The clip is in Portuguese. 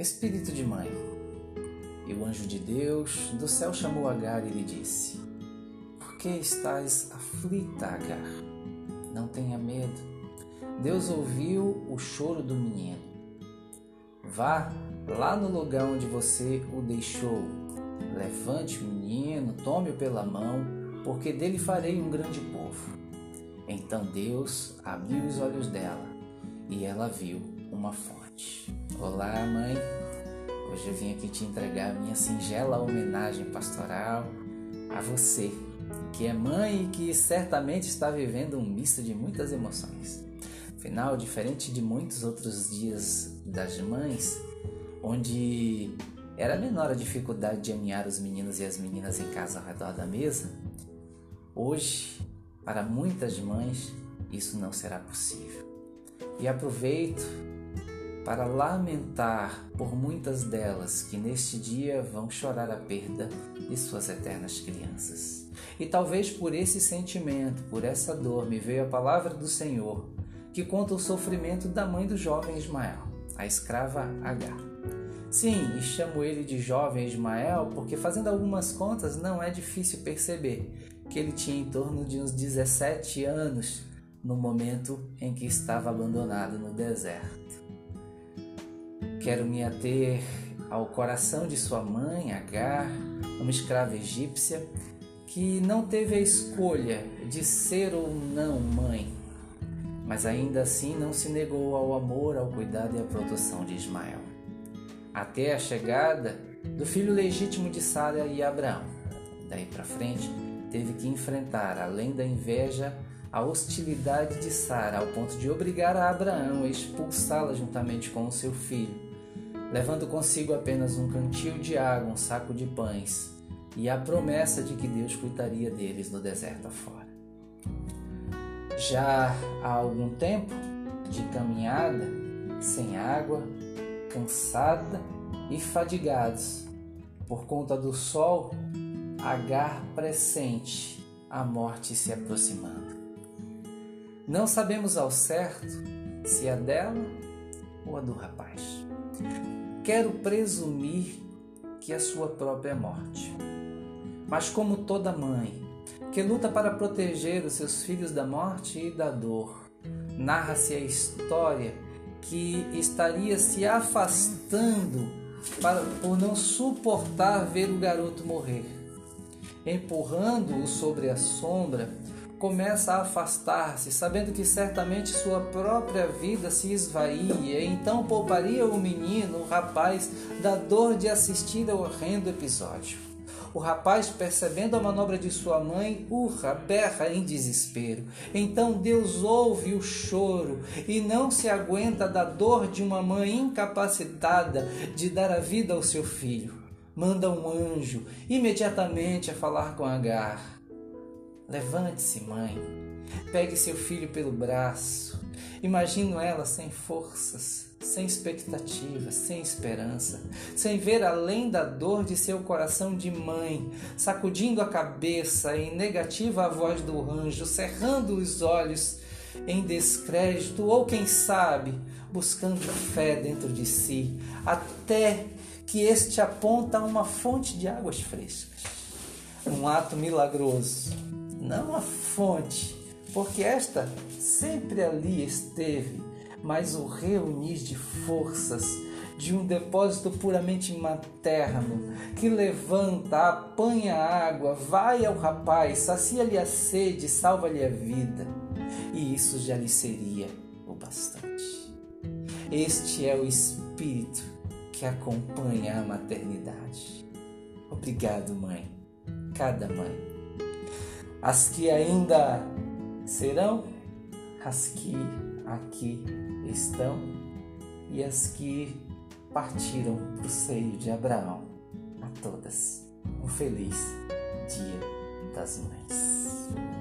espírito de mãe. E o anjo de Deus do céu chamou Agar e lhe disse: Por que estás aflita, Agar? Não tenha medo. Deus ouviu o choro do menino. Vá lá no lugar onde você o deixou. Levante o menino, tome-o pela mão, porque dele farei um grande povo. Então Deus abriu os olhos dela e ela viu uma fonte. Olá, mãe. Hoje eu vim aqui te entregar minha singela homenagem pastoral a você, que é mãe e que certamente está vivendo um misto de muitas emoções. Afinal, diferente de muitos outros dias das mães, onde era menor a dificuldade de aninhar os meninos e as meninas em casa ao redor da mesa, hoje, para muitas mães, isso não será possível. E aproveito para lamentar por muitas delas que neste dia vão chorar a perda de suas eternas crianças. E talvez por esse sentimento, por essa dor, me veio a palavra do Senhor, que conta o sofrimento da mãe do jovem Ismael, a escrava Agar. Sim, e chamo ele de jovem Ismael porque, fazendo algumas contas, não é difícil perceber que ele tinha em torno de uns 17 anos no momento em que estava abandonado no deserto. Quero me ater ao coração de sua mãe, Agar, uma escrava egípcia que não teve a escolha de ser ou não mãe, mas ainda assim não se negou ao amor, ao cuidado e à proteção de Ismael. Até a chegada do filho legítimo de Sara e Abraão. Daí para frente, teve que enfrentar, além da inveja, a hostilidade de Sara, ao ponto de obrigar a Abraão a expulsá-la juntamente com o seu filho, levando consigo apenas um cantil de água, um saco de pães e a promessa de que Deus cuidaria deles no deserto afora. Já há algum tempo de caminhada, sem água, cansada e fadigados por conta do sol, Agar pressente a morte se aproximando. Não sabemos ao certo se é dela ou a do rapaz. Quero presumir que é sua própria morte. Mas, como toda mãe que luta para proteger os seus filhos da morte e da dor, narra-se a história que estaria se afastando para, por não suportar ver o garoto morrer. Empurrando-o sobre a sombra, começa a afastar-se, sabendo que certamente sua própria vida se esvaía, então pouparia o menino, o rapaz, da dor de assistir ao horrendo episódio. O rapaz, percebendo a manobra de sua mãe, urra, berra em desespero. Então Deus ouve o choro e não se aguenta da dor de uma mãe incapacitada de dar a vida ao seu filho. Manda um anjo imediatamente a falar com Agar. Levante-se, mãe. Pegue seu filho pelo braço. Imagino ela sem forças, sem expectativas, sem esperança, sem ver além da dor de seu coração de mãe, sacudindo a cabeça em negativa a voz do anjo, cerrando os olhos em descrédito ou quem sabe, buscando fé dentro de si, até que este aponta uma fonte de águas frescas. Um ato milagroso não a fonte, porque esta sempre ali esteve, mas o reunir de forças de um depósito puramente materno que levanta, apanha água, vai ao rapaz, sacia-lhe a sede, salva-lhe a vida. E isso já lhe seria o bastante. Este é o espírito que acompanha a maternidade. Obrigado, mãe. Cada mãe as que ainda serão, as que aqui estão e as que partiram para o seio de Abraão. A todas, um feliz Dia das Mães.